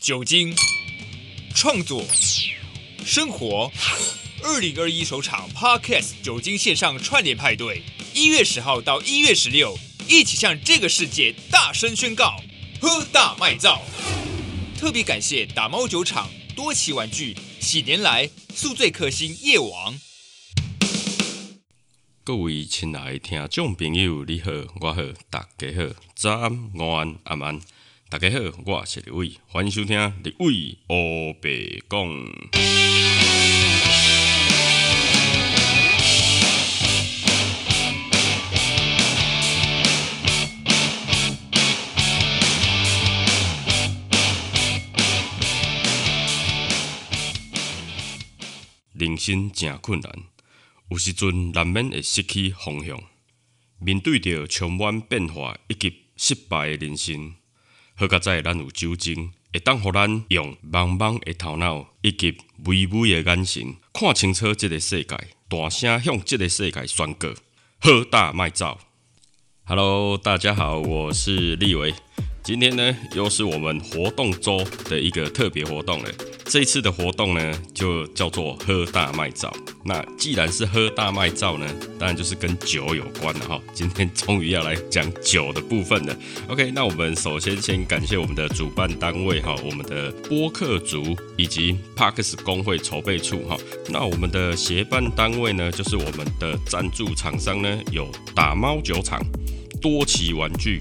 酒精、创作、生活。二零二一首场 Podcast 酒精线上串联派对，一月十号到一月十六，一起向这个世界大声宣告：喝大卖造！特别感谢打猫酒厂、多奇玩具、喜年来、宿醉克星夜王。各位亲爱的听众朋友，你好，我好，大家好，早安、午安、晚安，大家好，我是李伟，欢迎收听李伟黑白讲。人生真困难，有时阵难免会失去方向。面对着充满变化以及失败的人生，好佳在咱有酒精，会当互咱用茫茫的头脑以及微微的眼神，看清楚即个世界，大声向即个世界宣告：好大卖造！Hello，大家好，我是立伟。今天呢，又是我们活动周的一个特别活动了。这一次的活动呢，就叫做喝大麦皂。那既然是喝大麦皂呢，当然就是跟酒有关了哈。今天终于要来讲酒的部分了。OK，那我们首先先感谢我们的主办单位哈，我们的播客族以及 Parks 工会筹备处哈。那我们的协办单位呢，就是我们的赞助厂商呢，有打猫酒厂、多奇玩具。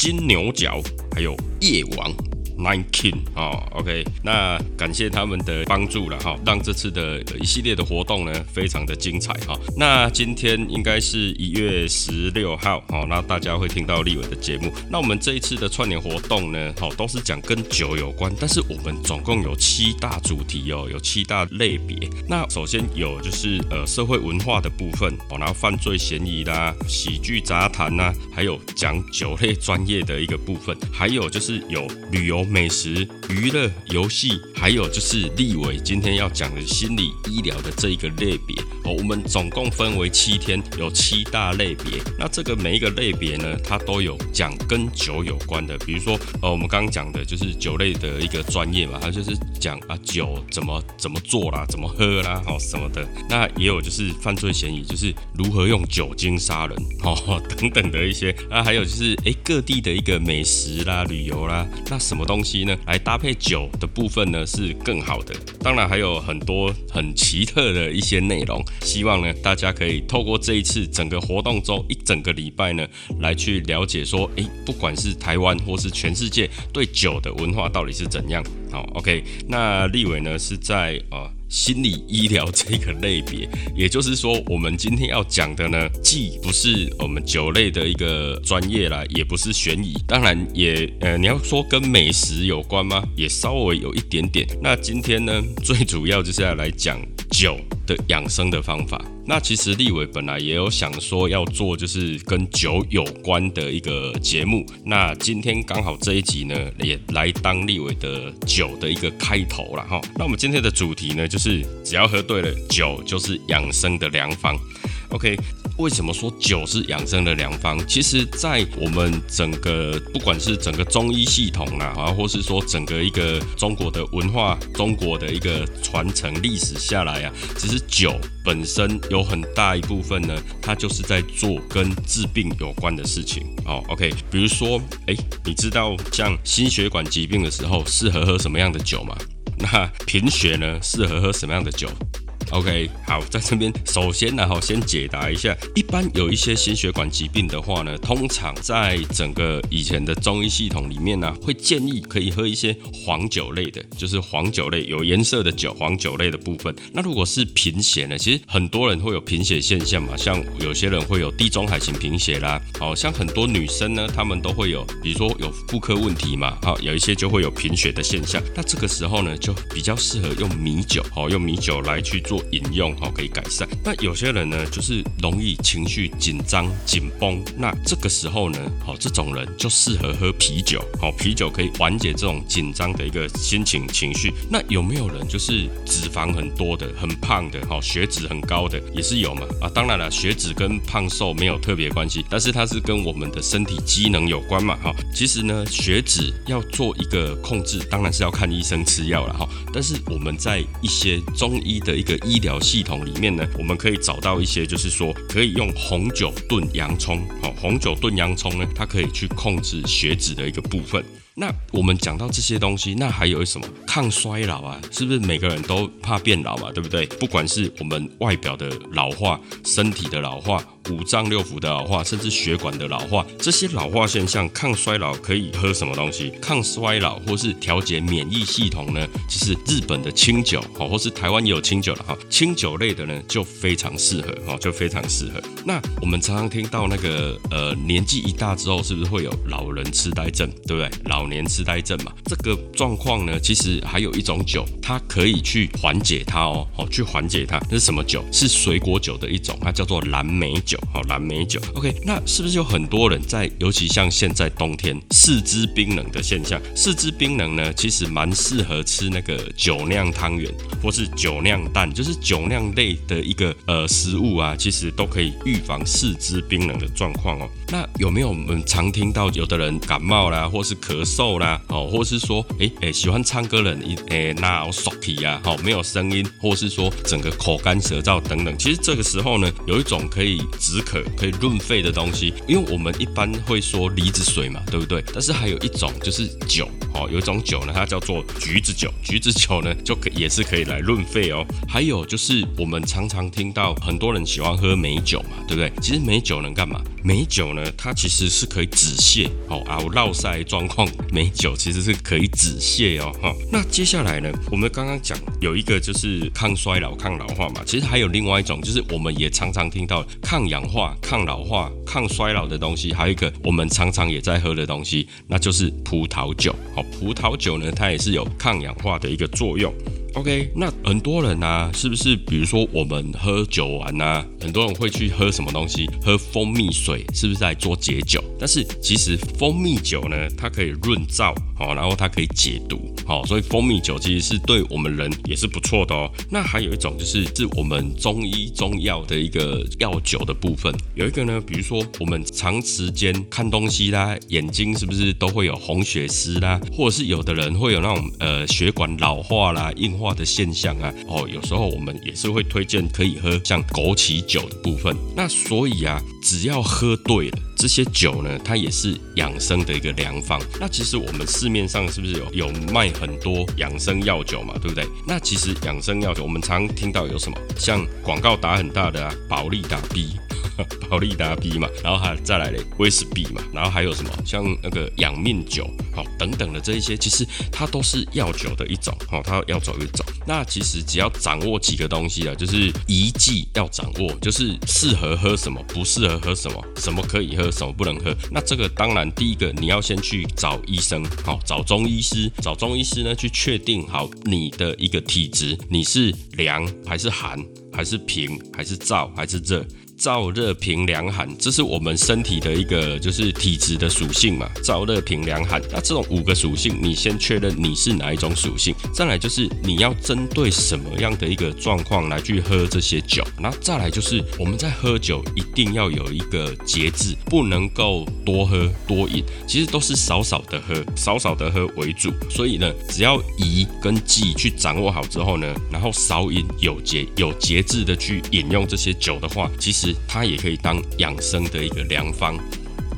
金牛角，还有夜王。Nine King 哦，OK，那感谢他们的帮助了哈，让这次的一系列的活动呢非常的精彩哈。那今天应该是一月十六号，好，那大家会听到立伟的节目。那我们这一次的串联活动呢，好，都是讲跟酒有关，但是我们总共有七大主题哦，有七大类别。那首先有就是呃社会文化的部分，哦，然后犯罪嫌疑啦、喜剧杂谈呐，还有讲酒类专业的一个部分，还有就是有旅游。美食、娱乐、游戏，还有就是立伟今天要讲的心理医疗的这一个类别哦。我们总共分为七天，有七大类别。那这个每一个类别呢，它都有讲跟酒有关的。比如说，呃，我们刚刚讲的就是酒类的一个专业嘛，它就是讲啊酒怎么怎么做啦，怎么喝啦，哦什么的。那也有就是犯罪嫌疑，就是如何用酒精杀人哦等等的一些。那还有就是哎各地的一个美食啦、旅游啦，那什么东东西呢，来搭配酒的部分呢是更好的。当然还有很多很奇特的一些内容，希望呢大家可以透过这一次整个活动周一整个礼拜呢，来去了解说，诶，不管是台湾或是全世界对酒的文化到底是怎样。好，OK，那立伟呢是在啊。心理医疗这个类别，也就是说，我们今天要讲的呢，既不是我们酒类的一个专业啦，也不是悬疑，当然也呃，你要说跟美食有关吗？也稍微有一点点。那今天呢，最主要就是要来讲酒的养生的方法。那其实立伟本来也有想说要做，就是跟酒有关的一个节目。那今天刚好这一集呢，也来当立伟的酒的一个开头了哈。那我们今天的主题呢，就是只要喝对了，酒就是养生的良方。OK。为什么说酒是养生的良方？其实，在我们整个不管是整个中医系统啦，啊，或是说整个一个中国的文化、中国的一个传承历史下来啊，其实酒本身有很大一部分呢，它就是在做跟治病有关的事情。哦，OK，比如说，哎，你知道像心血管疾病的时候适合喝什么样的酒吗？那贫血呢，适合喝什么样的酒？OK，好，在这边首先呢，哈，先解答一下，一般有一些心血管疾病的话呢，通常在整个以前的中医系统里面呢，会建议可以喝一些黄酒类的，就是黄酒类有颜色的酒，黄酒类的部分。那如果是贫血呢，其实很多人会有贫血现象嘛，像有些人会有地中海型贫血啦，好像很多女生呢，她们都会有，比如说有妇科问题嘛，好，有一些就会有贫血的现象。那这个时候呢，就比较适合用米酒，好，用米酒来去做。饮用哈，可以改善。那有些人呢，就是容易情绪紧张紧绷，那这个时候呢，好，这种人就适合喝啤酒，好，啤酒可以缓解这种紧张的一个心情情绪。那有没有人就是脂肪很多的、很胖的，好，血脂很高的也是有嘛？啊，当然了，血脂跟胖瘦没有特别关系，但是它是跟我们的身体机能有关嘛，哈。其实呢，血脂要做一个控制，当然是要看医生吃药了，哈。但是我们在一些中医的一个医疗系统里面呢，我们可以找到一些，就是说可以用红酒炖洋葱，好，红酒炖洋葱呢，它可以去控制血脂的一个部分。那我们讲到这些东西，那还有什么抗衰老啊？是不是每个人都怕变老嘛？对不对？不管是我们外表的老化、身体的老化、五脏六腑的老化，甚至血管的老化，这些老化现象，抗衰老可以喝什么东西？抗衰老或是调节免疫系统呢？其实日本的清酒，哦，或是台湾也有清酒了哈，清酒类的呢就非常适合，哦，就非常适合。那我们常常听到那个呃，年纪一大之后，是不是会有老人痴呆症？对不对？老年痴呆症嘛，这个状况呢，其实还有一种酒，它可以去缓解它哦，哦，去缓解它。那是什么酒？是水果酒的一种，它叫做蓝莓酒，好，蓝莓酒。OK，那是不是有很多人在，尤其像现在冬天四肢冰冷的现象，四肢冰冷呢，其实蛮适合吃那个酒酿汤圆或是酒酿蛋，就是酒酿类的一个呃食物啊，其实都可以预防四肢冰冷的状况哦。那有没有我们常听到有的人感冒啦，或是咳嗽瘦啦？哦，或是说，哎哎，喜欢唱歌人，一哎，那 socky 啊，好，没有声音，或是说整个口干舌燥等等。其实这个时候呢，有一种可以止渴、可以润肺的东西，因为我们一般会说梨子水嘛，对不对？但是还有一种就是酒，哦，有一种酒呢，它叫做橘子酒，橘子酒呢就可也是可以来润肺哦。还有就是我们常常听到很多人喜欢喝美酒嘛，对不对？其实美酒能干嘛？美酒呢，它其实是可以止泻，哦啊，我落腮状况，美酒。其实是可以止泻哦，哈。那接下来呢，我们刚刚讲有一个就是抗衰老、抗老化嘛，其实还有另外一种，就是我们也常常听到抗氧化、抗老化、抗衰老的东西，还有一个我们常常也在喝的东西，那就是葡萄酒。好，葡萄酒呢，它也是有抗氧化的一个作用。OK，那很多人呢，是不是？比如说我们喝酒完呢，很多人会去喝什么东西？喝蜂蜜水，是不是在做解酒？但是其实蜂蜜酒呢，它可以润燥，好，然后它可以解毒，好，所以蜂蜜酒其实是对我们人也是不错的哦。那还有一种就是是我们中医中药的一个药酒的部分，有一个呢，比如说我们长时间看东西啦，眼睛是不是都会有红血丝啦，或者是有的人会有那种呃血管老化啦，硬。化的现象啊，哦，有时候我们也是会推荐可以喝像枸杞酒的部分。那所以啊，只要喝对了。这些酒呢，它也是养生的一个良方。那其实我们市面上是不是有有卖很多养生药酒嘛？对不对？那其实养生药酒，我们常听到有什么，像广告打很大的啊，保利达 B，保利达 B 嘛，然后还再来嘞威士忌嘛，然后还有什么像那个养命酒，好等等的这一些，其实它都是药酒的一种，好，它要走一种。那其实只要掌握几个东西啊，就是宜忌要掌握，就是适合喝什么，不适合喝什么，什么可以喝。什么不能喝？那这个当然，第一个你要先去找医生，好，找中医师，找中医师呢去确定好你的一个体质，你是凉还是寒，还是平还是燥还是热？燥热平凉寒，这是我们身体的一个就是体质的属性嘛。燥热平凉寒，那这种五个属性，你先确认你是哪一种属性。再来就是你要针对什么样的一个状况来去喝这些酒。那再来就是我们在喝酒一定要有一个节制，不能够多喝多饮，其实都是少少的喝，少少的喝为主。所以呢，只要宜跟忌去掌握好之后呢，然后少饮有节有节制的去饮用这些酒的话，其实。它也可以当养生的一个良方。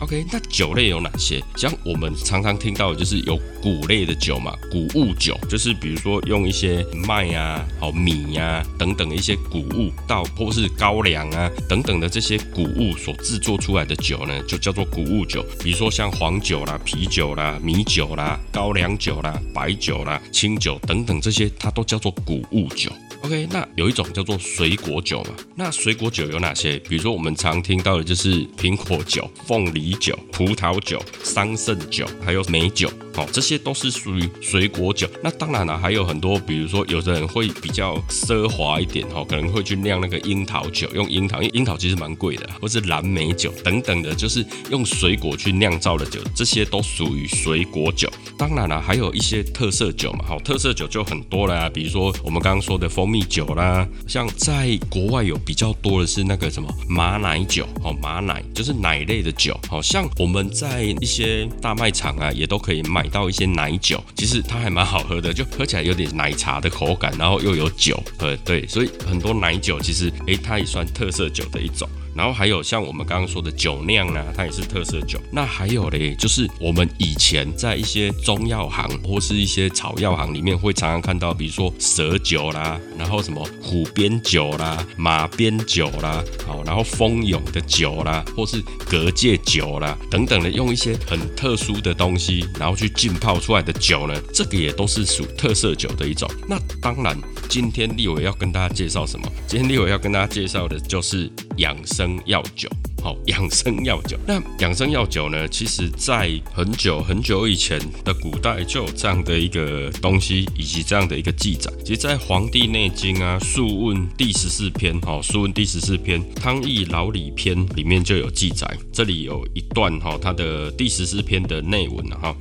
OK，那酒类有哪些？像我们常常听到的就是有谷类的酒嘛，谷物酒，就是比如说用一些麦啊、好米呀等等一些谷物到或是高粱啊等等的这些谷物所制作出来的酒呢，就叫做谷物酒。比如说像黄酒啦、啤酒啦、米酒啦、高粱酒啦、白酒啦、清酒等等这些，它都叫做谷物酒。OK，那有一种叫做水果酒嘛？那水果酒有哪些？比如说我们常听到的就是苹果酒、凤梨酒、葡萄酒、桑葚酒，还有美酒。哦，这些都是属于水果酒。那当然了，还有很多，比如说有的人会比较奢华一点哈，可能会去酿那个樱桃酒，用樱桃，因为樱桃其实蛮贵的，或是蓝莓酒等等的，就是用水果去酿造的酒，这些都属于水果酒。当然了，还有一些特色酒嘛，好，特色酒就很多了，比如说我们刚刚说的蜂蜜酒啦，像在国外有比较多的是那个什么马奶酒，哦，马奶就是奶类的酒，好像我们在一些大卖场啊，也都可以卖买到一些奶酒，其实它还蛮好喝的，就喝起来有点奶茶的口感，然后又有酒，喝，对，所以很多奶酒其实，诶，它也算特色酒的一种。然后还有像我们刚刚说的酒酿呢，它也是特色酒。那还有嘞，就是我们以前在一些中药行或是一些草药行里面，会常常看到，比如说蛇酒啦，然后什么虎鞭酒啦、马鞭酒啦，好，然后蜂蛹的酒啦，或是隔界酒啦等等的，用一些很特殊的东西，然后去浸泡出来的酒呢，这个也都是属特色酒的一种。那当然，今天立伟要跟大家介绍什么？今天立伟要跟大家介绍的就是养生。药酒，好，养生药酒。那养生药酒呢？其实，在很久很久以前的古代就有这样的一个东西，以及这样的一个记载。其实，在《黄帝内经》啊，《素问》第十四篇，哈，《素问》第十四篇《汤易老李篇》里面就有记载。这里有一段哈，它的第十四篇的内文哈。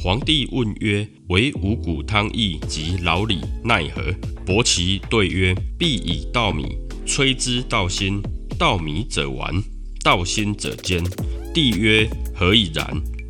皇帝问曰：“为五谷汤益及老李奈何？”伯奇对曰：“必以稻米炊之道心。”稻米者丸，稻心者坚。帝曰：何以然？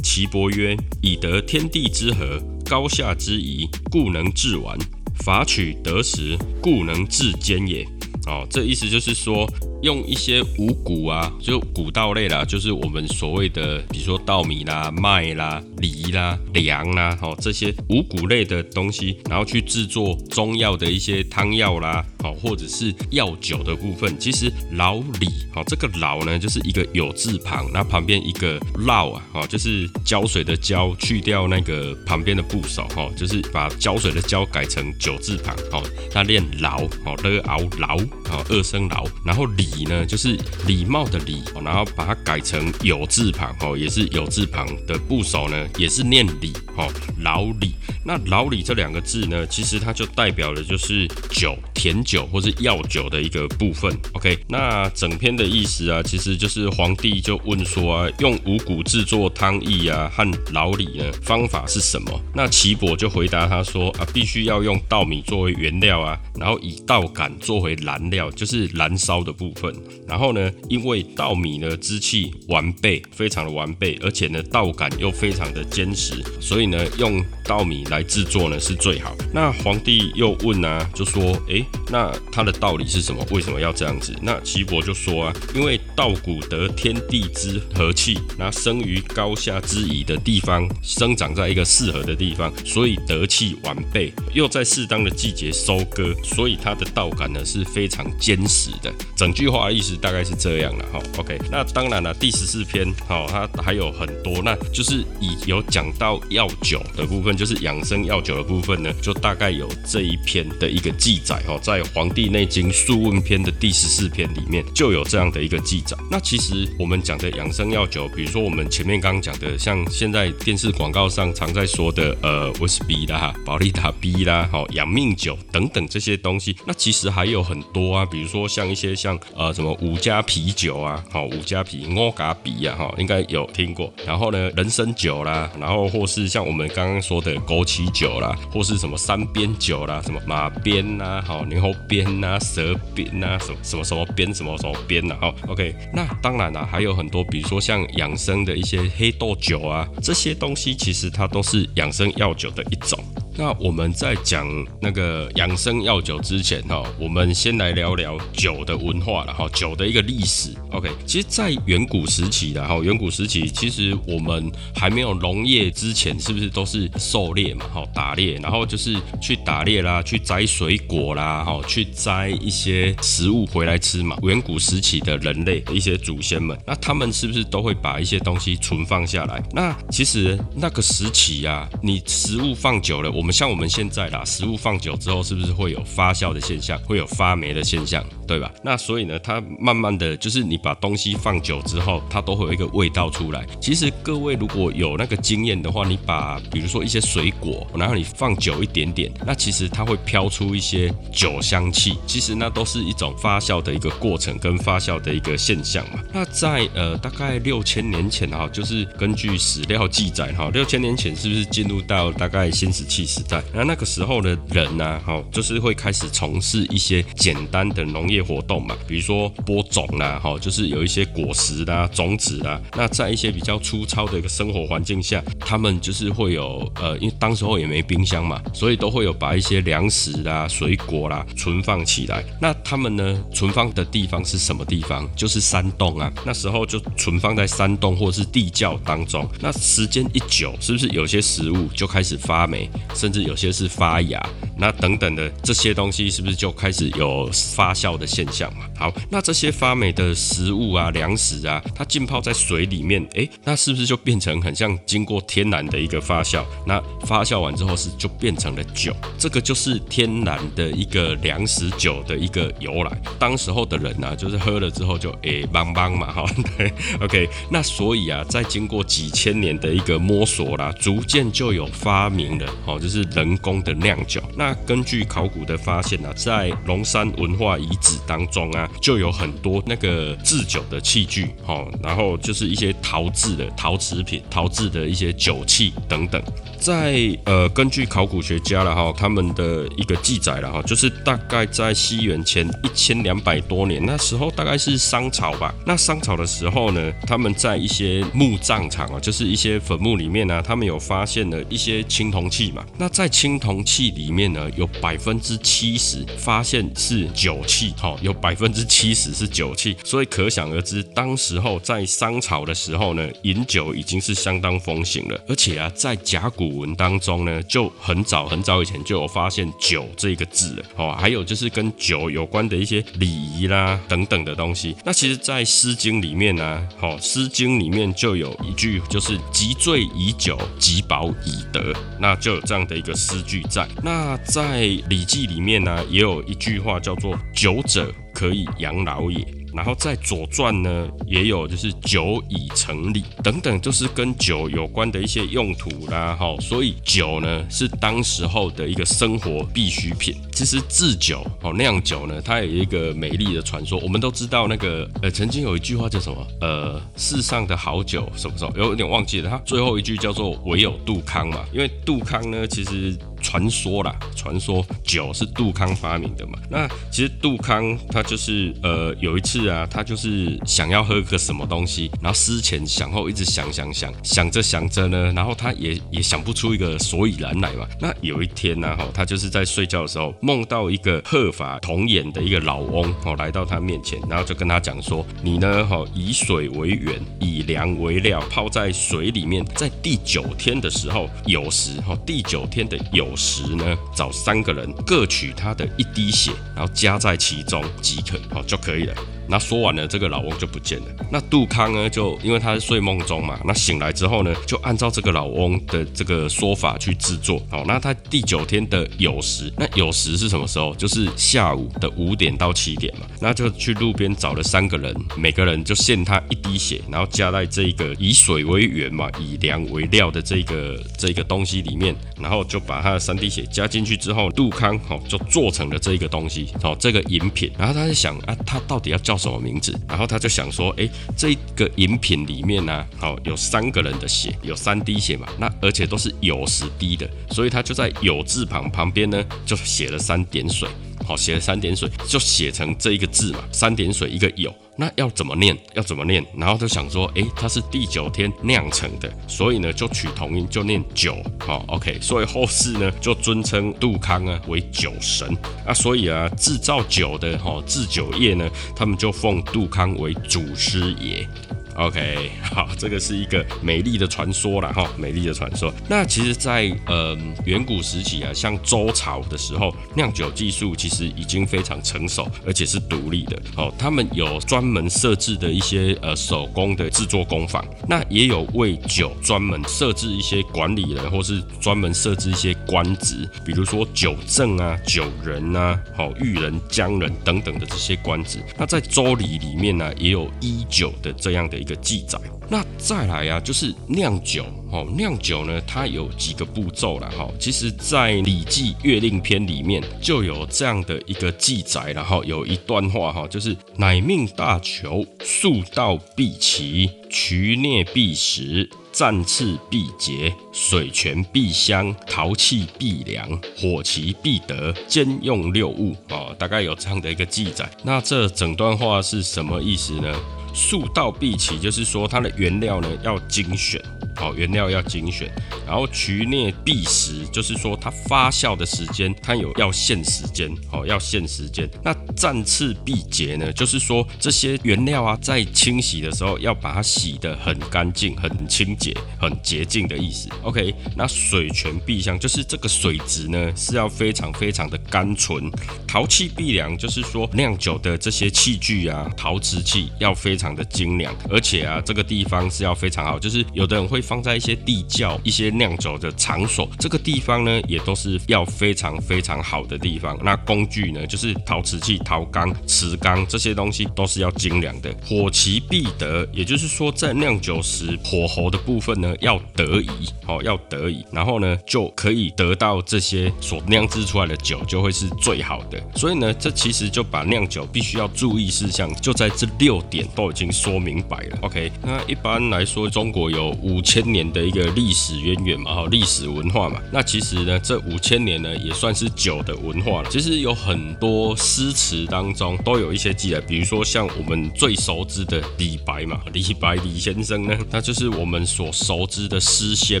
岐伯曰：以得天地之和，高下之宜，故能治丸；法取得时，故能治坚也。哦，这意思就是说。用一些五谷啊，就谷稻类啦，就是我们所谓的，比如说稻米啦、麦啦、梨啦、粮啦，哦，这些五谷类的东西，然后去制作中药的一些汤药啦，哦，或者是药酒的部分。其实老李，哦，这个老呢，就是一个有字旁，那旁边一个烙啊，哦，就是胶水的胶，去掉那个旁边的部首，哦，就是把胶水的胶改成九字旁，哦，它念劳，哦，了熬劳，好，二声老，然后。礼呢，就是礼貌的礼，然后把它改成有字旁，哦，也是有字旁的部首呢，也是念礼，哦，老礼。那老李这两个字呢，其实它就代表的就是酒、甜酒或是药酒的一个部分。OK，那整篇的意思啊，其实就是皇帝就问说啊，用五谷制作汤液啊和老李呢，方法是什么？那岐伯就回答他说啊，必须要用稻米作为原料啊，然后以稻杆作为燃料，就是燃烧的部分。然后呢，因为稻米呢支气完备，非常的完备，而且呢稻杆又非常的坚实，所以呢用稻米来制作呢是最好。那皇帝又问啊，就说，哎，那他的道理是什么？为什么要这样子？那岐伯就说啊，因为稻谷得天地之和气，那生于高下之宜的地方，生长在一个适合的地方，所以得气完备，又在适当的季节收割，所以它的稻杆呢是非常坚实的。整句。话意思大概是这样了哈，OK，那当然了，第十四篇哈，它还有很多，那就是以有讲到药酒的部分，就是养生药酒的部分呢，就大概有这一篇的一个记载哈，在《黄帝内经·素问篇》的第十四篇里面就有这样的一个记那其实我们讲的养生药酒，比如说我们前面刚刚讲的，像现在电视广告上常在说的呃威士 B 啦、保利达 B 啦、好养命酒等等这些东西，那其实还有很多啊，比如说像一些像呃。什么五加啤酒啊，好五加啤、五加啤呀，哈，应该有听过。然后呢，人参酒啦，然后或是像我们刚刚说的枸杞酒啦，或是什么三边酒啦，什么马鞭呐，好牛鞭呐，蛇鞭呐，什么什么什么鞭，什么什么鞭呐，好，OK。那当然啦，还有很多，比如说像养生的一些黑豆酒啊，这些东西其实它都是养生药酒的一种。那我们在讲那个养生药酒之前哈，我们先来聊聊酒的文化了哈，酒的一个历史。OK，其实，在远古时期的哈，远古时期其实我们还没有农业之前，是不是都是狩猎嘛？哈，打猎，然后就是去打猎啦，去摘水果啦，哈，去摘一些食物回来吃嘛。远古时期的人类一些祖先们，那他们是不是都会把一些东西存放下来？那其实那个时期呀，你食物放久了，我们像我们现在啦，食物放久之后，是不是会有发酵的现象，会有发霉的现象，对吧？那所以呢，它慢慢的就是你把东西放久之后，它都会有一个味道出来。其实各位如果有那个经验的话，你把比如说一些水果，然后你放久一点点，那其实它会飘出一些酒香气。其实那都是一种发酵的一个过程跟发酵的一个现现象嘛。那在呃大概六千年前哈，就是根据史料记载哈，六千年前是不是进入到大概新石器时代？那那个时候的人呢，哈，就是会开始从事一些简单的农业活动嘛，比如说播种啦，哈，就是有一些果实啦、种子啦。那在一些比较粗糙的一个生活环境下，他们就是会有呃，因为当时候也没冰箱嘛，所以都会有把一些粮食啦、水果啦存放起来。那他们呢，存放的地方是什么地方？就是山洞啊。那时候就存放在山洞或是地窖当中。那时间一久，是不是有些食物就开始发霉，甚至有些是发芽？那等等的这些东西，是不是就开始有发酵的现象嘛？好，那这些发霉的食物啊、粮食啊，它浸泡在水里面，诶，那是不是就变成很像经过天然的一个发酵？那发酵完之后是就变成了酒，这个就是天然的一个粮食酒的一个由来。当时候的人呢，就是喝了之后就诶邦邦嘛，哈，对，OK。那所以啊，在经过几千年的一个摸索啦，逐渐就有发明了，哦，就是人工的酿酒。那根据考古的发现呢，在龙山文化遗址当中啊，就有很多那个制酒的器具，哦，然后就是一些陶制的陶瓷品、陶制的一些酒器等等。在呃，根据考古学家了哈，他们的一个记载了哈，就是大概在西元前一千两百多年，那时候大概是商朝吧。那商朝的时候呢，他们在一些墓葬场啊，就是一些坟墓里面呢，他们有发现了一些青铜器嘛。那在青铜器里面呢，有百分之七十发现是酒器，哈，有百分之七十是酒器，所以可想而知，当时候在商朝的时候呢，饮酒已经是相当风行了，而且啊，在甲骨文当中呢，就很早很早以前就有发现“酒”这个字了哦，还有就是跟酒有关的一些礼仪啦等等的东西。那其其实，在《诗经》里面呢，好，《诗经》里面就有一句，就是“积醉以酒，极饱以德”，那就有这样的一个诗句在。那在《礼记》里面呢，也有一句话叫做“久者，可以养老也”。然后在《左传》呢，也有就是酒以成礼等等，就是跟酒有关的一些用途啦，哈。所以酒呢是当时候的一个生活必需品。其实制酒哦酿酒呢，它有一个美丽的传说。我们都知道那个呃，曾经有一句话叫什么？呃，世上的好酒什么什么，有点忘记了。它最后一句叫做唯有杜康嘛，因为杜康呢，其实。传说啦，传说酒是杜康发明的嘛？那其实杜康他就是呃有一次啊，他就是想要喝个什么东西，然后思前想后，一直想想想，想着想着呢，然后他也也想不出一个所以然来嘛。那有一天呢，哈，他就是在睡觉的时候梦到一个鹤发童颜的一个老翁哦来到他面前，然后就跟他讲说：“你呢，哈，以水为源，以粮为料，泡在水里面，在第九天的时候有时哈，第九天的有。”时呢，找三个人各取他的一滴血，然后加在其中即可，好就可以了。那说完了，这个老翁就不见了。那杜康呢，就因为他是睡梦中嘛，那醒来之后呢，就按照这个老翁的这个说法去制作。好，那他第九天的酉时，那酉时是什么时候？就是下午的五点到七点嘛。那就去路边找了三个人，每个人就献他一滴血，然后加在这个以水为源嘛，以粮为料的这个这个东西里面，然后就把他的三滴血加进去之后，杜康好就做成了这个东西，好这个饮品。然后他在想啊，他到底要叫。叫什么名字？然后他就想说，哎，这个饮品里面呢，好有三个人的血，有三滴血嘛，那而且都是有时滴的，所以他就在有字旁旁边呢，就写了三点水。好，写了三点水，就写成这一个字嘛，三点水一个有，那要怎么念？要怎么念？然后就想说，诶，它是第九天酿成的，所以呢就取同音，就念酒。好，OK，所以后世呢就尊称杜康啊为酒神啊，所以啊制造酒的哈制酒业呢，他们就奉杜康为祖师爷。OK，好，这个是一个美丽的传说了哈，美丽的传说。那其实，在呃远古时期啊，像周朝的时候，酿酒技术其实已经非常成熟，而且是独立的。哦，他们有专门设置的一些呃手工的制作工坊，那也有为酒专门设置一些管理人，或是专门设置一些官职，比如说酒正啊、酒人啊、好御人、江人等等的这些官职。那在周礼里面呢，也有一酒的这样的一个记载。那再来啊，就是酿酒哦，酿酒呢，它有几个步骤了哈。其实，在《礼记·月令篇》里面就有这样的一个记载，然后有一段话哈，就是“乃命大球，速道必齐，渠涅必实，战次必竭，水泉必香，陶器必良，火旗必得，兼用六物”哦，大概有这样的一个记载。那这整段话是什么意思呢？速道必齐，就是说它的原料呢要精选。好，原料要精选，然后渠孽必实，就是说它发酵的时间，它有要限时间，好，要限时间。那战次必洁呢，就是说这些原料啊，在清洗的时候要把它洗得很干净、很清洁、很洁净的意思。OK，那水泉必香，就是这个水质呢是要非常非常的甘醇。陶器必良，就是说酿酒的这些器具啊，陶瓷器要非常常的精良，而且啊，这个地方是要非常好，就是有的人会。放在一些地窖、一些酿酒的场所，这个地方呢，也都是要非常非常好的地方。那工具呢，就是陶瓷器、陶缸、瓷缸这些东西都是要精良的。火其必得，也就是说，在酿酒时，火候的部分呢要得宜，哦，要得宜，然后呢就可以得到这些所酿制出来的酒就会是最好的。所以呢，这其实就把酿酒必须要注意事项，就在这六点都已已经说明白了。OK，那一般来说，中国有五千。年的一个历史渊源嘛，哈，历史文化嘛。那其实呢，这五千年呢，也算是酒的文化了。其实有很多诗词当中都有一些记载，比如说像我们最熟知的李白嘛，李白李先生呢，他就是我们所熟知的诗仙。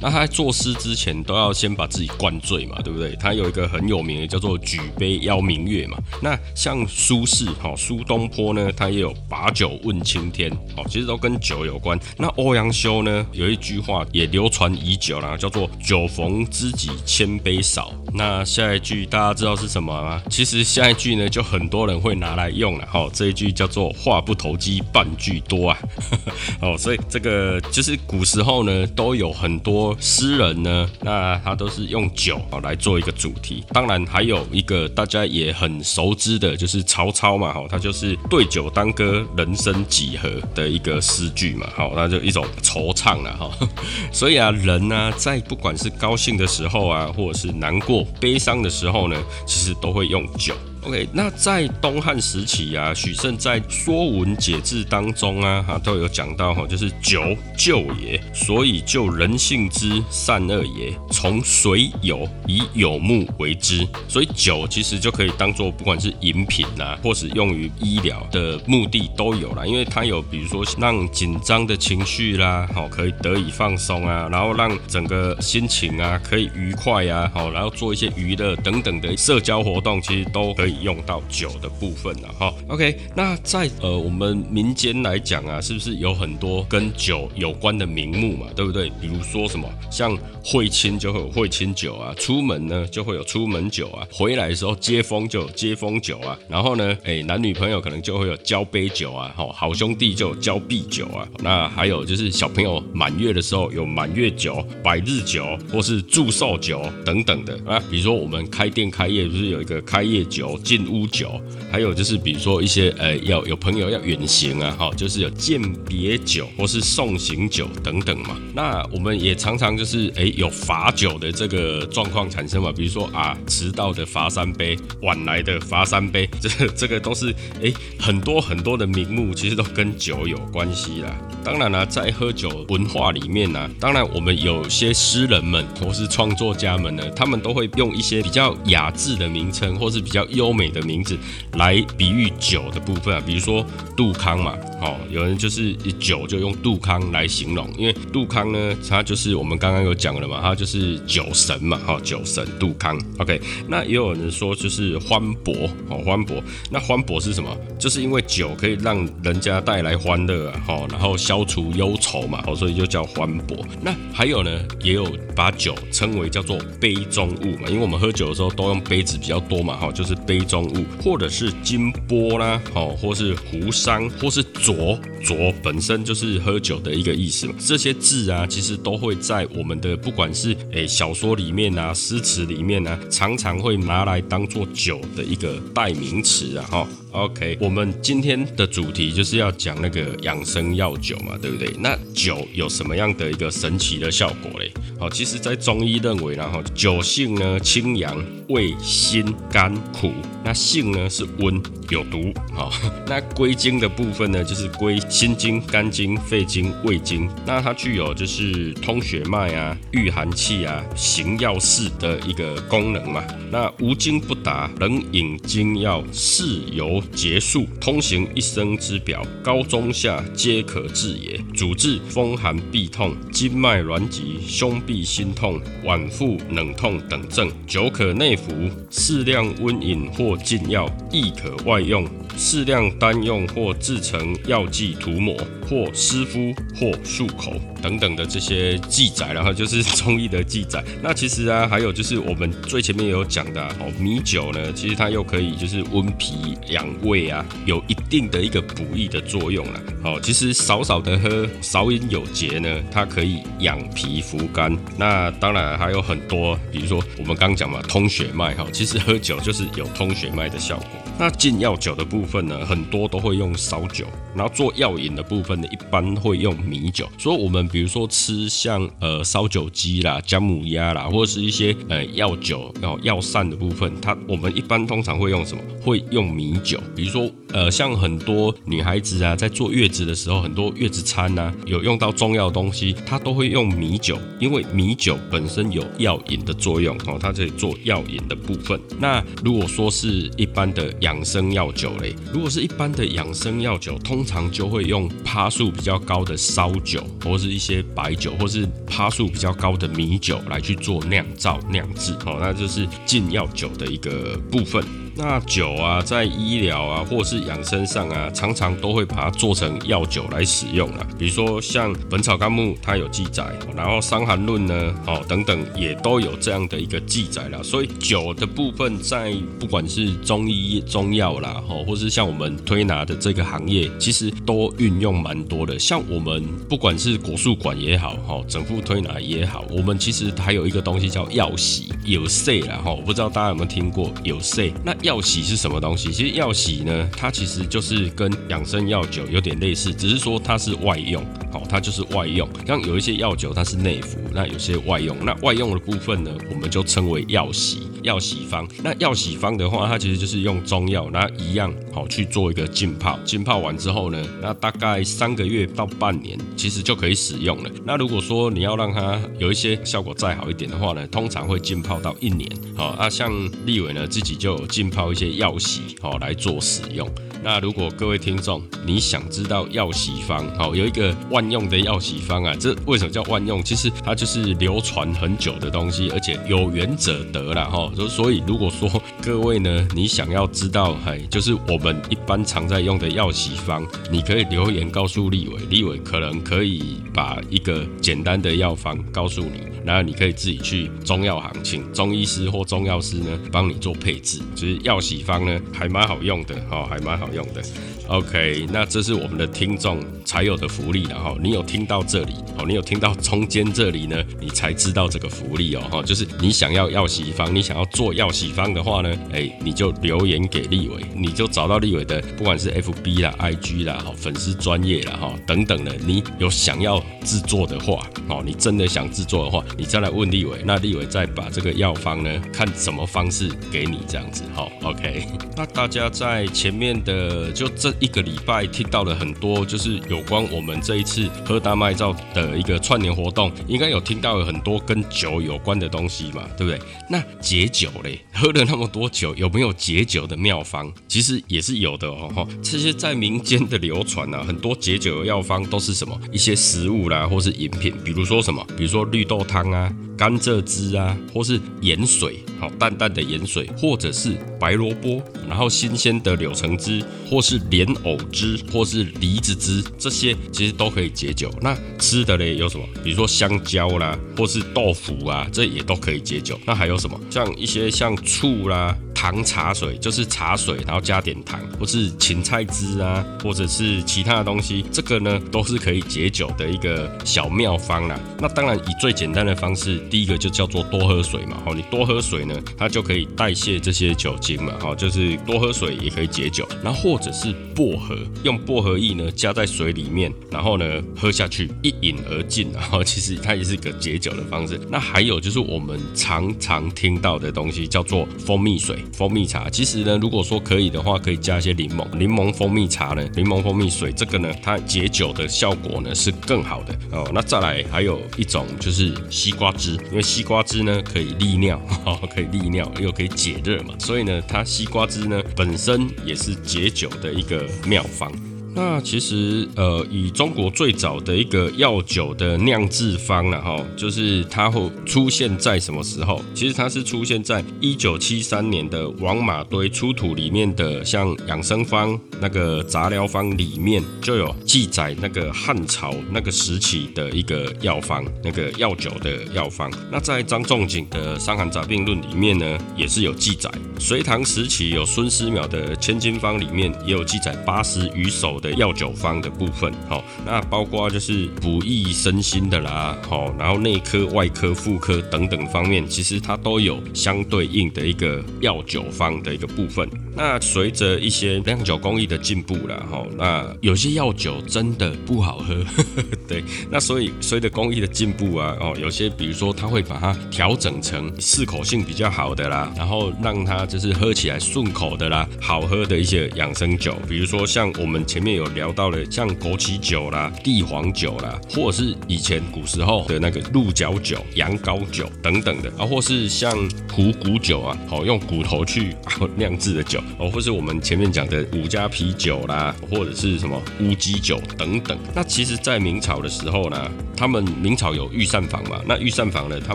那他在作诗之前都要先把自己灌醉嘛，对不对？他有一个很有名的叫做“举杯邀明月”嘛。那像苏轼，哈，苏东坡呢，他也有把酒问青今天，哦，其实都跟酒有关。那欧阳修呢，有一句。话也流传已久了，叫做“酒逢知己千杯少”。那下一句大家知道是什么吗？其实下一句呢，就很多人会拿来用了。哈，这一句叫做“话不投机半句多”啊。哦，所以这个就是古时候呢，都有很多诗人呢，那他都是用酒哦来做一个主题。当然还有一个大家也很熟知的，就是曹操嘛。哈，他就是对酒当歌，人生几几何的一个诗句嘛。好，那就一种惆怅了。哈。所以啊，人呢，在不管是高兴的时候啊，或者是难过、悲伤的时候呢，其实都会用酒。OK，那在东汉时期啊，许慎在《说文解字》当中啊，哈都有讲到哈，就是酒救也，所以救人性之善恶也。从水有，以有木为之，所以酒其实就可以当做不管是饮品啊，或是用于医疗的目的都有啦。因为它有比如说让紧张的情绪啦，好可以得以放松啊，然后让整个心情啊可以愉快啊，好，然后做一些娱乐等等的社交活动，其实都可以。以用到酒的部分了哈，OK，那在呃我们民间来讲啊，是不是有很多跟酒有关的名目嘛，对不对？比如说什么像会亲就会有会亲酒啊，出门呢就会有出门酒啊，回来的时候接风就有接风酒啊，然后呢，哎男女朋友可能就会有交杯酒啊，好好兄弟就有交臂酒啊，那还有就是小朋友满月的时候有满月酒、百日酒或是祝寿酒等等的啊，比如说我们开店开业不是有一个开业酒。进屋酒，还有就是比如说一些呃要有朋友要远行啊，哈，就是有鉴别酒或是送行酒等等嘛。那我们也常常就是哎有罚酒的这个状况产生嘛，比如说啊迟到的罚三杯，晚来的罚三杯，这这个都是哎很多很多的名目，其实都跟酒有关系啦。当然了，在喝酒文化里面呢，当然我们有些诗人们或是创作家们呢，他们都会用一些比较雅致的名称，或是比较优。欧美的名字来比喻酒的部分啊，比如说杜康嘛，哦，有人就是以酒就用杜康来形容，因为杜康呢，他就是我们刚刚有讲了嘛，他就是酒神嘛，哈，酒神杜康。OK，那也有人说就是欢博，哦，欢博，那欢博是什么？就是因为酒可以让人家带来欢乐啊，哈，然后消除忧愁嘛，哦，所以就叫欢博。那还有呢，也有把酒称为叫做杯中物嘛，因为我们喝酒的时候都用杯子比较多嘛，哈，就是杯中物，或者是金波啦，哦，或是壶觞，或是浊浊本身就是喝酒的一个意思嘛。这些字啊，其实都会在我们的不管是诶小说里面啊、诗词里面啊，常常会拿来当做酒的一个代名词啊，哈。OK，我们今天的主题就是要讲那个养生药酒嘛，对不对？那酒有什么样的一个神奇的效果嘞？好，其实，在中医认为，然后酒性呢清阳，味辛甘苦。那性呢是温，有毒。好，那归经的部分呢，就是归心经、肝经、肺经、胃经。那它具有就是通血脉啊、御寒气啊、行药事的一个功能嘛。那无经不达，能引经药，事由结束，通行一生之表，高中下皆可治也。主治风寒痹痛、筋脉挛急、胸痹心痛、脘腹冷痛等症。酒可内服，适量温饮或禁药，亦可外用。适量单用或制成药剂涂抹，或湿敷，或漱口等等的这些记载，然后就是中医的记载。那其实啊，还有就是我们最前面有讲的哦，米酒呢，其实它又可以就是温脾养胃啊，有一定的一个补益的作用了。哦，其实少少的喝，少饮有节呢，它可以养脾扶肝。那当然还有很多，比如说我们刚讲嘛，通血脉哈，其实喝酒就是有通血脉的效果。那进药酒的部分呢，很多都会用烧酒，然后做药饮的部分呢，一般会用米酒。所以，我们比如说吃像呃烧酒鸡啦、姜母鸭啦，或者是一些呃药酒、然后药膳的部分，它我们一般通常会用什么？会用米酒。比如说呃，像很多女孩子啊，在坐月子的时候，很多月子餐呐，有用到中药东西，它都会用米酒，因为米酒本身有药引的作用哦，它可以做药引的部分。那如果说是一般的，养生药酒嘞，如果是一般的养生药酒，通常就会用趴数比较高的烧酒，或是一些白酒，或是趴数比较高的米酒来去做酿造酿制。好，那就是禁药酒的一个部分。那酒啊，在医疗啊，或是养生上啊，常常都会把它做成药酒来使用啊。比如说像《本草纲目》它有记载，然后《伤寒论》呢，哦等等也都有这样的一个记载了。所以酒的部分，在不管是中医、中药啦，哦，或是像我们推拿的这个行业，其实都运用蛮多的。像我们不管是国术馆也好，哈，整副推拿也好，我们其实还有一个东西叫药洗，有 C 啦，哈，我不知道大家有没有听过有 C 那。药洗是什么东西？其实药洗呢，它其实就是跟养生药酒有点类似，只是说它是外用，好，它就是外用。像有一些药酒它是内服，那有些外用。那外用的部分呢，我们就称为药洗、药洗方。那药洗方的话，它其实就是用中药，那一样好去做一个浸泡。浸泡完之后呢，那大概三个月到半年，其实就可以使用了。那如果说你要让它有一些效果再好一点的话呢，通常会浸泡到一年。好，那像立伟呢，自己就浸泡。一些药洗好来做使用。那如果各位听众你想知道药洗方，好有一个万用的药洗方啊，这为什么叫万用？其实它就是流传很久的东西，而且有缘者得了哈。所以如果说各位呢，你想要知道，哎，就是我们一般常在用的药洗方，你可以留言告诉立伟，立伟可能可以把一个简单的药方告诉你，然后你可以自己去中药行请中医师或中药师呢帮你做配置，就是。药洗方呢，还蛮好用的哈，还蛮好用的。OK，那这是我们的听众才有的福利了哈。你有听到这里哦，你有听到中间这里呢，你才知道这个福利哦哈。就是你想要药洗方，你想要做药洗方的话呢，哎，你就留言给立伟，你就找到立伟的，不管是 FB 啦、IG 啦、哈粉丝专业啦哈等等的，你有想要制作的话，哦，你真的想制作的话，你再来问立伟，那立伟再把这个药方呢，看什么方式给你这样子哈。OK，那大家在前面的就这一个礼拜听到了很多，就是有关我们这一次喝大麦造的一个串联活动，应该有听到了很多跟酒有关的东西嘛，对不对？那解酒嘞，喝了那么多酒，有没有解酒的妙方？其实也是有的哦。这些在民间的流传啊，很多解酒的药方都是什么？一些食物啦，或是饮品，比如说什么？比如说绿豆汤啊。甘蔗汁啊，或是盐水，好淡淡的盐水，或者是白萝卜，然后新鲜的柳橙汁，或是莲藕汁，或是梨子汁，这些其实都可以解酒。那吃的嘞有什么？比如说香蕉啦，或是豆腐啊，这也都可以解酒。那还有什么？像一些像醋啦。糖茶水就是茶水，然后加点糖，或是芹菜汁啊，或者是其他的东西，这个呢都是可以解酒的一个小妙方啦。那当然以最简单的方式，第一个就叫做多喝水嘛。好，你多喝水呢，它就可以代谢这些酒精嘛。哈，就是多喝水也可以解酒。然后或者是薄荷，用薄荷液呢加在水里面，然后呢喝下去，一饮而尽。然后其实它也是个解酒的方式。那还有就是我们常常听到的东西，叫做蜂蜜水。蜂蜜茶，其实呢，如果说可以的话，可以加一些柠檬，柠檬蜂蜜茶呢，柠檬蜂蜜水，这个呢，它解酒的效果呢是更好的哦。那再来还有一种就是西瓜汁，因为西瓜汁呢可以利尿，可以利尿又可以解热嘛，所以呢，它西瓜汁呢本身也是解酒的一个妙方。那其实，呃，以中国最早的一个药酒的酿制方了哈，就是它会出现在什么时候？其实它是出现在一九七三年的王马堆出土里面的，像养生方那个杂疗方里面就有记载那个汉朝那个时期的一个药方，那个药酒的药方。那在张仲景的《伤寒杂病论》里面呢，也是有记载。隋唐时期有孙思邈的《千金方》里面也有记载八十余首的。药酒方的部分，好，那包括就是补益身心的啦，好，然后内科、外科、妇科等等方面，其实它都有相对应的一个药酒方的一个部分。那随着一些酿酒工艺的进步了，哈，那有些药酒真的不好喝，对，那所以随着工艺的进步啊，哦，有些比如说它会把它调整成适口性比较好的啦，然后让它就是喝起来顺口的啦，好喝的一些养生酒，比如说像我们前面有聊到了像枸杞酒啦、地黄酒啦，或者是以前古时候的那个鹿角酒、羊羔酒等等的啊，或是像虎骨酒啊，好用骨头去酿制的酒。哦，或是我们前面讲的五加啤酒啦，或者是什么乌鸡酒等等。那其实，在明朝的时候呢，他们明朝有御膳房嘛，那御膳房呢，他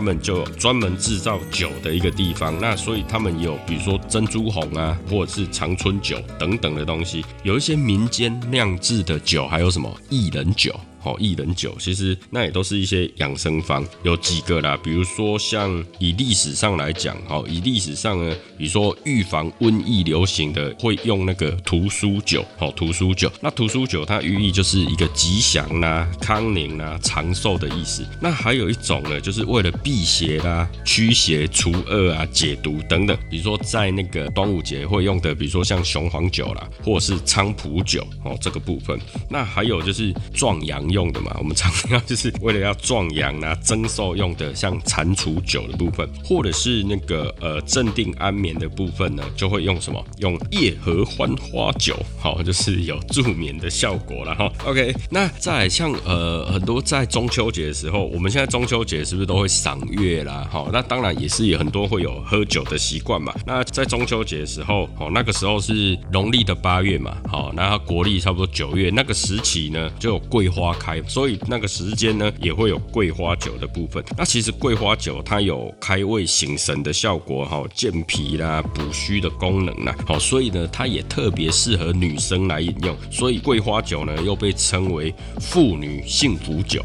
们就专门制造酒的一个地方。那所以他们有，比如说珍珠红啊，或者是长春酒等等的东西，有一些民间酿制的酒，还有什么薏仁酒。哦，薏仁酒其实那也都是一些养生方，有几个啦，比如说像以历史上来讲，哦，以历史上呢，比如说预防瘟疫流行的会用那个屠苏酒，哦，屠苏酒，那屠苏酒它寓意就是一个吉祥啦、康宁啦、长寿的意思。那还有一种呢，就是为了辟邪啦、驱邪除恶啊、解毒等等，比如说在那个端午节会用的，比如说像雄黄酒啦，或者是菖蒲酒，哦，这个部分。那还有就是壮阳。用的嘛，我们常常就是为了要壮阳啊、增寿用的，像蟾蜍酒的部分，或者是那个呃镇定安眠的部分呢，就会用什么？用叶合欢花酒，好，就是有助眠的效果了哈。OK，那在像呃很多在中秋节的时候，我们现在中秋节是不是都会赏月啦？好，那当然也是有很多会有喝酒的习惯嘛。那在中秋节的时候，哦，那个时候是农历的八月嘛，好，那国历差不多九月那个时期呢，就有桂花。开，所以那个时间呢，也会有桂花酒的部分。那其实桂花酒它有开胃醒神的效果，哈，健脾啦、补虚的功能啦，好，所以呢，它也特别适合女生来饮用。所以桂花酒呢，又被称为妇女幸福酒，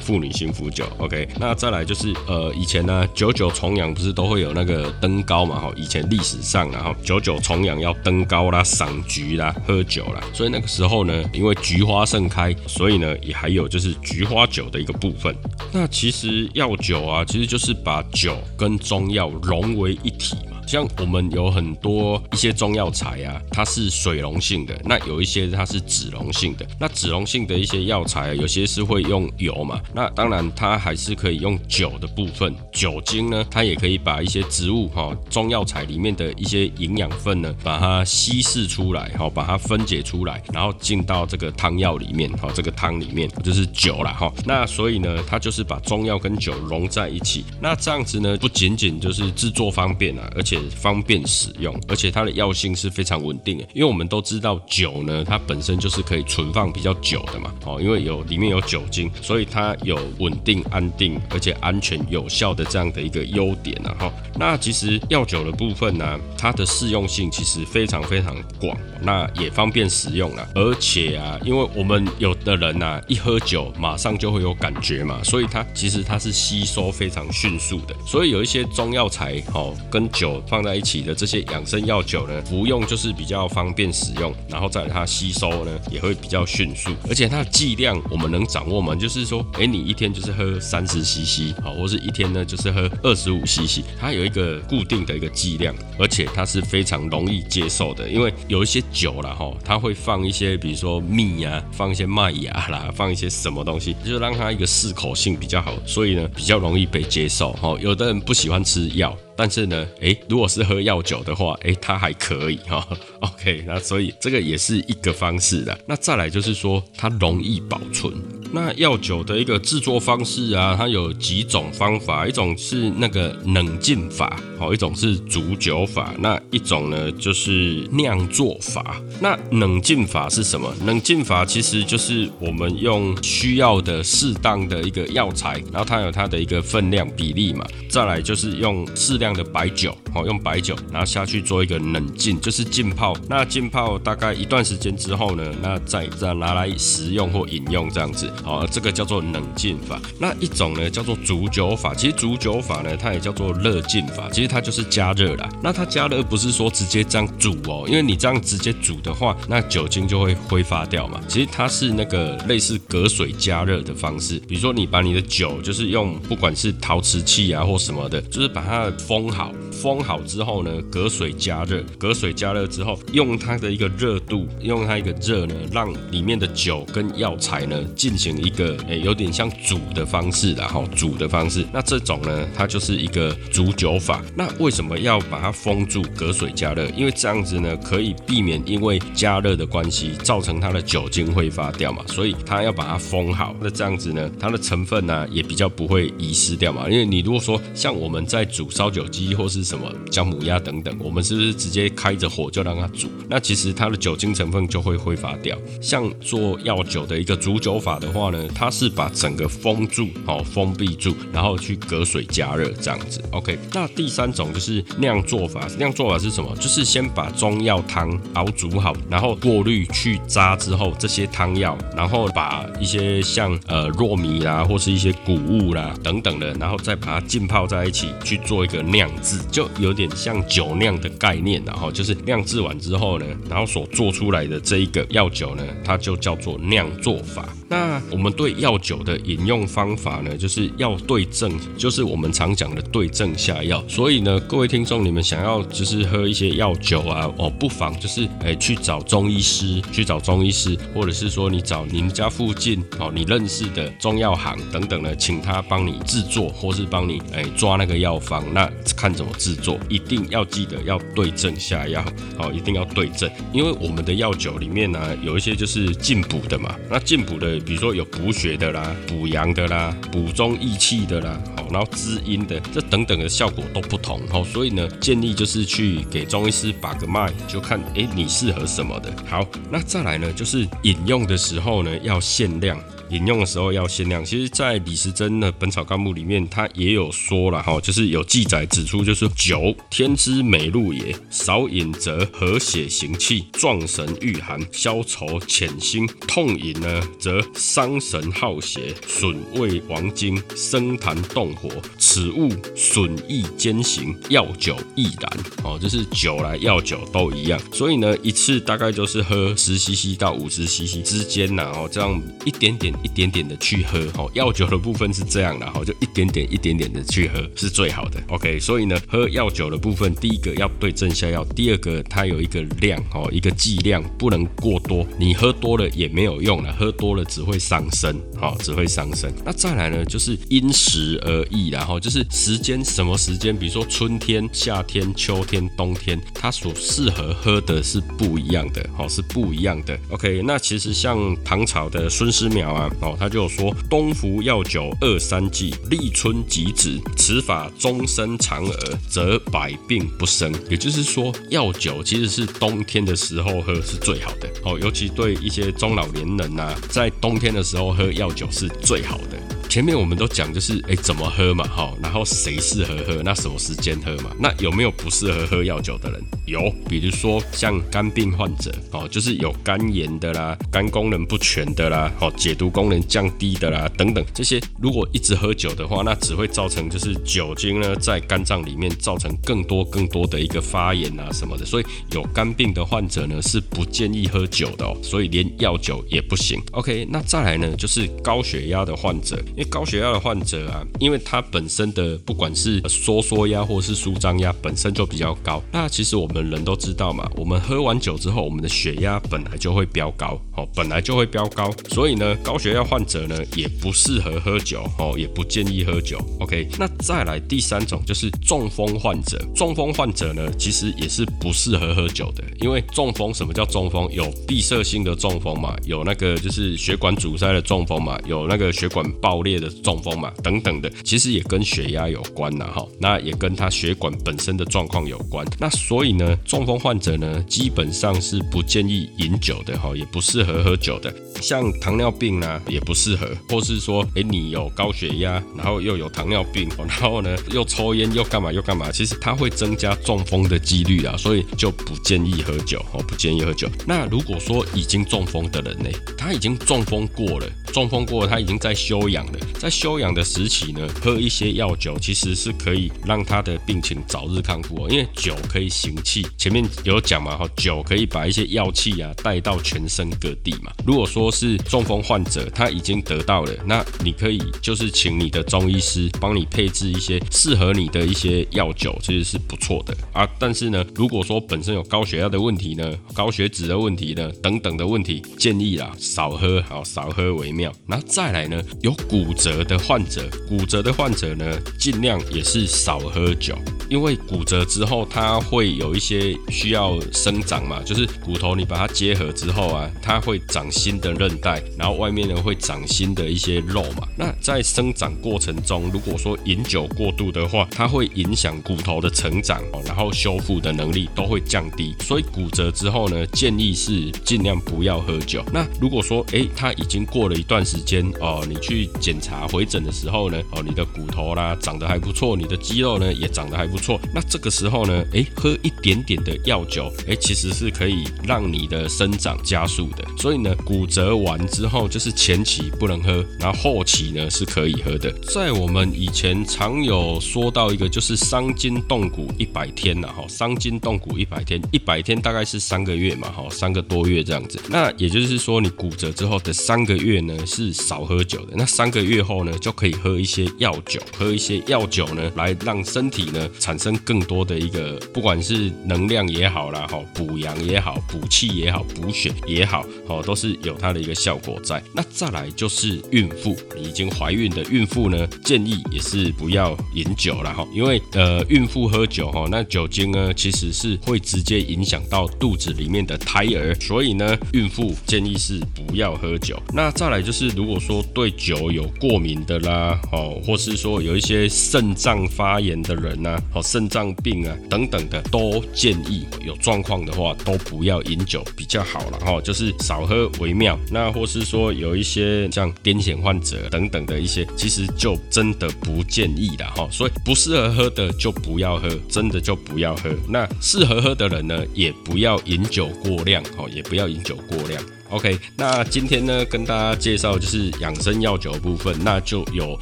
妇女幸福酒。OK，那再来就是呃，以前呢，九九重阳不是都会有那个登高嘛，哈，以前历史上然后九九重阳要登高啦、赏菊啦、喝酒啦，所以那个时候呢，因为菊花盛开，所以呢也。还有就是菊花酒的一个部分，那其实药酒啊，其实就是把酒跟中药融为一体。像我们有很多一些中药材啊，它是水溶性的，那有一些它是脂溶性的。那脂溶性的一些药材，有些是会用油嘛，那当然它还是可以用酒的部分，酒精呢，它也可以把一些植物哈中药材里面的一些营养分呢，把它稀释出来，哈，把它分解出来，然后进到这个汤药里面，哈，这个汤里面就是酒了，哈。那所以呢，它就是把中药跟酒融在一起。那这样子呢，不仅仅就是制作方便啊，而且方便使用，而且它的药性是非常稳定的。因为我们都知道酒呢，它本身就是可以存放比较久的嘛，哦，因为有里面有酒精，所以它有稳定、安定，而且安全有效的这样的一个优点啊，哈。那其实药酒的部分呢，它的适用性其实非常非常广，那也方便使用啊，而且啊，因为我们有的人呐，一喝酒马上就会有感觉嘛，所以它其实它是吸收非常迅速的，所以有一些中药材哦，跟酒放在一起的这些养生药酒呢，服用就是比较方便使用，然后在它吸收呢也会比较迅速，而且它的剂量我们能掌握吗？就是说，哎，你一天就是喝三十 CC 好，或是一天呢就是喝二十五 CC，它有一个固定的一个剂量，而且它是非常容易接受的，因为有一些酒了哈，它会放一些比如说蜜啊，放一些麦芽啦，放一些什么东西，就让它一个适口性比较好，所以呢比较容易被接受哈。有的人不喜欢吃药。但是呢，诶，如果是喝药酒的话，诶，它还可以哈。OK，那所以这个也是一个方式的。那再来就是说，它容易保存。那药酒的一个制作方式啊，它有几种方法，一种是那个冷浸法，好，一种是煮酒法，那一种呢就是酿作法。那冷浸法是什么？冷浸法其实就是我们用需要的适当的一个药材，然后它有它的一个分量比例嘛。再来就是用适量。的白酒，好用白酒，然后下去做一个冷浸，就是浸泡。那浸泡大概一段时间之后呢，那再再拿来食用或饮用这样子，好，这个叫做冷浸法。那一种呢叫做煮酒法，其实煮酒法呢它也叫做热浸法，其实它就是加热啦。那它加热不是说直接这样煮哦，因为你这样直接煮的话，那酒精就会挥发掉嘛。其实它是那个类似隔水加热的方式，比如说你把你的酒就是用不管是陶瓷器啊或什么的，就是把它。封好，封好之后呢，隔水加热，隔水加热之后，用它的一个热度，用它一个热呢，让里面的酒跟药材呢进行一个诶，有点像煮的方式，然后煮的方式。那这种呢，它就是一个煮酒法。那为什么要把它封住，隔水加热？因为这样子呢，可以避免因为加热的关系造成它的酒精挥发掉嘛。所以它要把它封好。那这样子呢，它的成分呢也比较不会遗失掉嘛。因为你如果说像我们在煮烧酒。鸡或是什么姜母鸭等等，我们是不是直接开着火就让它煮？那其实它的酒精成分就会挥发掉。像做药酒的一个煮酒法的话呢，它是把整个封住，哦，封闭住，然后去隔水加热这样子。OK，那第三种就是酿做法。酿做法是什么？就是先把中药汤熬煮好，然后过滤去渣之后，这些汤药，然后把一些像呃糯米啦，或是一些谷物啦等等的，然后再把它浸泡在一起去做一个。酿制就有点像酒酿的概念，然后就是酿制完之后呢，然后所做出来的这一个药酒呢，它就叫做酿做法。那我们对药酒的饮用方法呢，就是要对症，就是我们常讲的对症下药。所以呢，各位听众，你们想要就是喝一些药酒啊，哦，不妨就是诶去找中医师，去找中医师，或者是说你找你们家附近哦你认识的中药行等等的，请他帮你制作，或是帮你诶抓那个药方。那看怎么制作，一定要记得要对症下药，好，一定要对症，因为我们的药酒里面呢，有一些就是进补的嘛，那进补的，比如说有补血的啦、补阳的啦、补中益气的啦，好，然后滋阴的，这等等的效果都不同，好，所以呢，建议就是去给中医师把个脉，就看哎你适合什么的。好，那再来呢，就是饮用的时候呢，要限量。饮用的时候要限量，其实，在李时珍的《本草纲目》里面，他也有说了哈，就是有记载指出，就是酒天之美露也，少饮则和血行气，壮神御寒，消愁潜心；痛饮呢，则伤神耗血，损胃亡精，生痰动火。此物损益兼行，药酒亦然。哦，就是酒来药酒都一样。所以呢，一次大概就是喝十 CC 到五十 CC 之间呐，哦，这样一点点、一点点的去喝。哦，药酒的部分是这样的，哦，就一点点、一点点的去喝是最好的。OK，所以呢，喝药酒的部分，第一个要对症下药，第二个它有一个量，哦，一个剂量不能过多，你喝多了也没有用了，喝多了只会伤身，哦，只会伤身。那再来呢，就是因时而异，然后就是时间什么时间，比如说春天、夏天、秋天、冬天，它所适合喝的是不一样的，哦，是不一样的。OK，那其实像唐朝的孙思邈啊，哦，他就说冬服药酒二三剂，立春即止，此法终身长耳，则百病不生。也就是说，药酒其实是冬天的时候喝是最好的，哦，尤其对一些中老年人呐，在冬天的时候喝药酒是最好的。前面我们都讲就是哎怎么喝嘛哈，然后谁适合喝，那什么时间喝嘛？那有没有不适合喝药酒的人？有，比如说像肝病患者哦，就是有肝炎的啦，肝功能不全的啦，哦解毒功能降低的啦等等这些，如果一直喝酒的话，那只会造成就是酒精呢在肝脏里面造成更多更多的一个发炎啊什么的，所以有肝病的患者呢是不建议喝酒的哦，所以连药酒也不行。OK，那再来呢就是高血压的患者。高血压的患者啊，因为他本身的不管是收缩压或是舒张压本身就比较高，那其实我们人都知道嘛，我们喝完酒之后，我们的血压本来就会飙高，哦，本来就会飙高，所以呢，高血压患者呢也不适合喝酒，哦，也不建议喝酒。OK，那再来第三种就是中风患者，中风患者呢其实也是不适合喝酒的，因为中风什么叫中风？有闭塞性的中风嘛，有那个就是血管阻塞的中风嘛，有那个血管爆裂。的中风嘛，等等的，其实也跟血压有关呐，哈，那也跟他血管本身的状况有关。那所以呢，中风患者呢，基本上是不建议饮酒的，哈，也不适合喝酒的。像糖尿病呢，也不适合，或是说，哎，你有高血压，然后又有糖尿病，然后呢，又抽烟，又干嘛又干嘛，其实它会增加中风的几率啊，所以就不建议喝酒，哦，不建议喝酒。那如果说已经中风的人呢，他已经中风过了，中风过，他已经在休养了。在休养的时期呢，喝一些药酒其实是可以让他的病情早日康复哦。因为酒可以行气，前面有讲嘛哈，酒可以把一些药气啊带到全身各地嘛。如果说是中风患者，他已经得到了，那你可以就是请你的中医师帮你配置一些适合你的一些药酒，其实是不错的啊。但是呢，如果说本身有高血压的问题呢，高血脂的问题呢，等等的问题，建议啦少喝，好少喝为妙。然后再来呢，有骨折的患者，骨折的患者呢，尽量也是少喝酒，因为骨折之后，它会有一些需要生长嘛，就是骨头你把它结合之后啊，它会长新的韧带，然后外面呢会长新的一些肉嘛。那在生长过程中，如果说饮酒过度的话，它会影响骨头的成长，然后修复的能力都会降低。所以骨折之后呢，建议是尽量不要喝酒。那如果说哎，它已经过了一段段时间哦，你去检查。回诊的时候呢，哦，你的骨头啦长得还不错，你的肌肉呢也长得还不错。那这个时候呢，哎，喝一点点的药酒，哎，其实是可以让你的生长加速的。所以呢，骨折完之后就是前期不能喝，然后后期呢是可以喝的。在我们以前常有说到一个，就是伤筋动骨一百天呐，哈，伤筋动骨一百天，一百天大概是三个月嘛，哈，三个多月这样子。那也就是说，你骨折之后的三个月呢是少喝酒的，那三个月后。呢，就可以喝一些药酒，喝一些药酒呢，来让身体呢产生更多的一个，不管是能量也好啦，哈，补阳也好，补气也好，补血也好，哦，都是有它的一个效果在。那再来就是孕妇，已经怀孕的孕妇呢，建议也是不要饮酒了哈，因为呃，孕妇喝酒哈，那酒精呢其实是会直接影响到肚子里面的胎儿，所以呢，孕妇建议是不要喝酒。那再来就是如果说对酒有过敏的啦，哦，或是说有一些肾脏发炎的人呐，哦，肾脏病啊等等的，都建议有状况的话都不要饮酒比较好了哈，就是少喝为妙。那或是说有一些像癫痫患者等等的一些，其实就真的不建议了哈。所以不适合喝的就不要喝，真的就不要喝。那适合喝的人呢，也不要饮酒过量哦，也不要饮酒过量。OK，那今天呢，跟大家介绍就是养生药酒的部分，那就有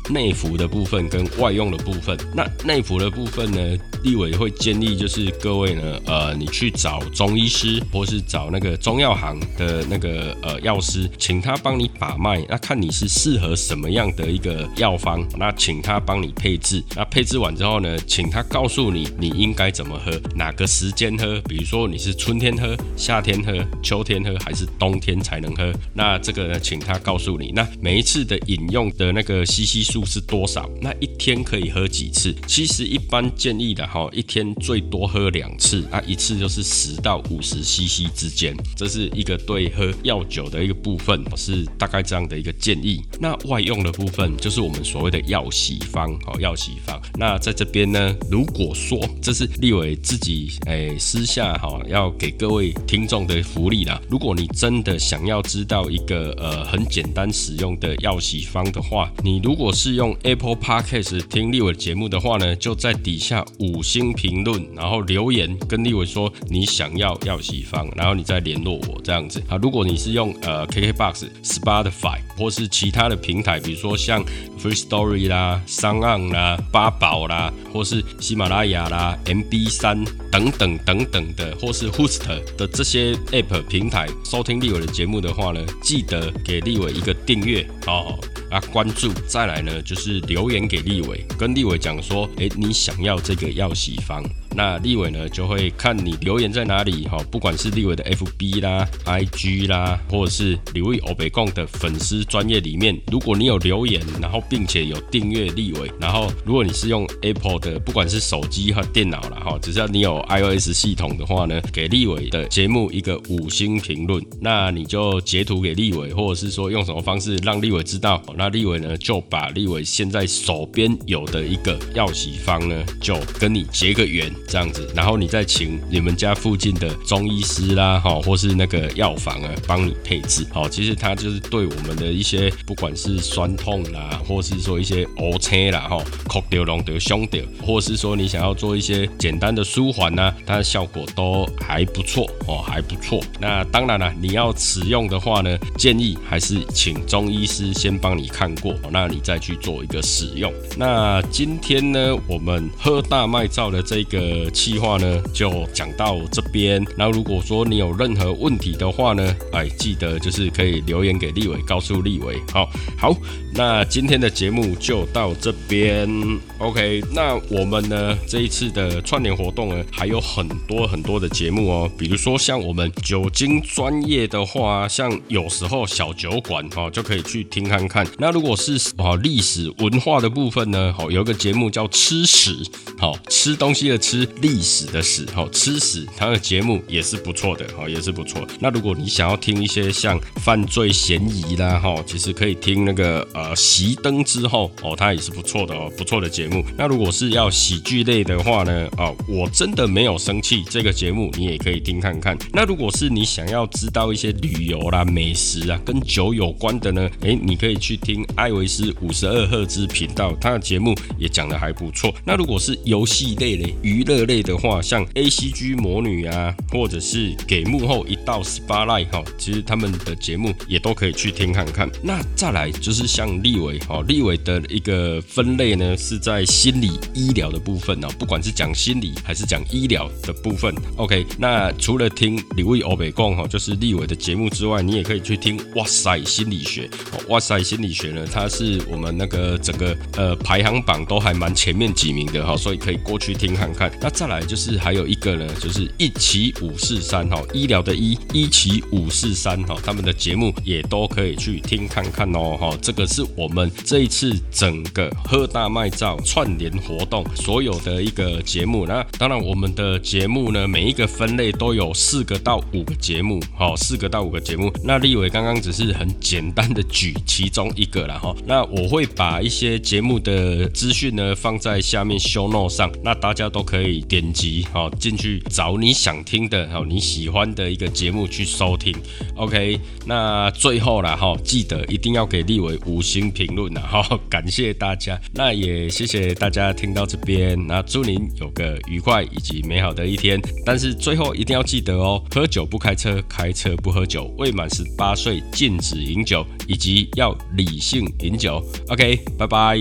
内服的部分跟外用的部分。那内服的部分呢，立委会建议就是各位呢，呃，你去找中医师或是找那个中药行的那个呃药师，请他帮你把脉，那看你是适合什么样的一个药方，那请他帮你配置。那配置完之后呢，请他告诉你你应该怎么喝，哪个时间喝，比如说你是春天喝、夏天喝、秋天喝还是冬天。才能喝，那这个呢，请他告诉你，那每一次的饮用的那个 CC 数是多少？那一天可以喝几次？其实一般建议的哈，一天最多喝两次，啊，一次就是十到五十 CC 之间，这是一个对喝药酒的一个部分，是大概这样的一个建议。那外用的部分就是我们所谓的药洗方，好，药洗方。那在这边呢，如果说这是立伟自己诶私下哈要给各位听众的福利啦，如果你真的。想要知道一个呃很简单使用的药洗方的话，你如果是用 Apple Podcast 听立伟节目的话呢，就在底下五星评论，然后留言跟立伟说你想要药洗方，然后你再联络我这样子啊。如果你是用呃 KKBox、Spotify 或是其他的平台，比如说像 Free Story 啦、商岸啦、八宝啦，或是喜马拉雅啦、MB 三等等等等的，或是 Host 的这些 App 平台收听立伟的。节目的话呢，记得给立伟一个订阅哦，啊关注，再来呢就是留言给立伟，跟立伟讲说，哎，你想要这个药洗方。那立伟呢就会看你留言在哪里哈，不管是立伟的 FB 啦、IG 啦，或者是李伟欧北贡的粉丝专业里面，如果你有留言，然后并且有订阅立伟，然后如果你是用 Apple 的，不管是手机和电脑了哈，只要你有 iOS 系统的话呢，给立伟的节目一个五星评论，那你就截图给立伟，或者是说用什么方式让立伟知道，那立伟呢就把立伟现在手边有的一个药洗方呢，就跟你结个缘。这样子，然后你再请你们家附近的中医师啦，哈，或是那个药房啊，帮你配置。好，其实它就是对我们的一些不管是酸痛啦，或是说一些 O 车啦，哈，哭掉、弄掉、胸掉，或是说你想要做一些简单的舒缓呢，它的效果都还不错哦，还不错。那当然了，你要使用的话呢，建议还是请中医师先帮你看过，那你再去做一个使用。那今天呢，我们喝大麦皂的这个。气话呢就讲到这边。那如果说你有任何问题的话呢，哎，记得就是可以留言给立伟，告诉立伟。好，好，那今天的节目就到这边。OK，那我们呢这一次的串联活动呢还有很多很多的节目哦，比如说像我们酒精专业的话，像有时候小酒馆哦就可以去听看看。那如果是啊历史文化的部分呢，好有一个节目叫吃屎，好吃东西的吃。历史的史，哈，吃史，他的节目也是不错的，哈，也是不错。那如果你想要听一些像犯罪嫌疑啦，哈，其实可以听那个呃熄灯之后，哦，它也是不错的哦，不错的节目。那如果是要喜剧类的话呢，哦，我真的没有生气这个节目，你也可以听看看。那如果是你想要知道一些旅游啦、美食啊、跟酒有关的呢，诶，你可以去听艾维斯五十二赫兹频道，他的节目也讲的还不错。那如果是游戏类的娱乐，类的话，像 A C G 魔女啊，啊或者是给幕后一道 spotlight 哈，其实他们的节目也都可以去听看看。那再来就是像立伟哈，立伟的一个分类呢，是在心理医疗的部分哦，不管是讲心理还是讲医疗的部分。OK，那除了听李伟欧北贡哈，就是立伟的节目之外，你也可以去听哇塞心理学。哇塞心理学呢，它是我们那个整个呃排行榜都还蛮前面几名的哈，所以可以过去听看看。那再来就是还有一个呢，就是一奇五四三哈，医疗的医一奇五四三哈，他们的节目也都可以去听看看哦哈。这个是我们这一次整个喝大麦照串联活动所有的一个节目。那当然我们的节目呢，每一个分类都有四个到五个节目，好，四个到五个节目。那立伟刚刚只是很简单的举其中一个了哈。那我会把一些节目的资讯呢放在下面 show note 上，那大家都可以点击好进去找你想想听的，好你喜欢的一个节目去收听。OK，那最后了哈，记得一定要给立伟五星评论呐哈，感谢大家。那也谢谢大家听到这边，那祝您有个愉快以及美好的一天。但是最后一定要记得哦，喝酒不开车，开车不喝酒，未满十八岁禁止饮酒，以及要理性饮酒。OK，拜拜。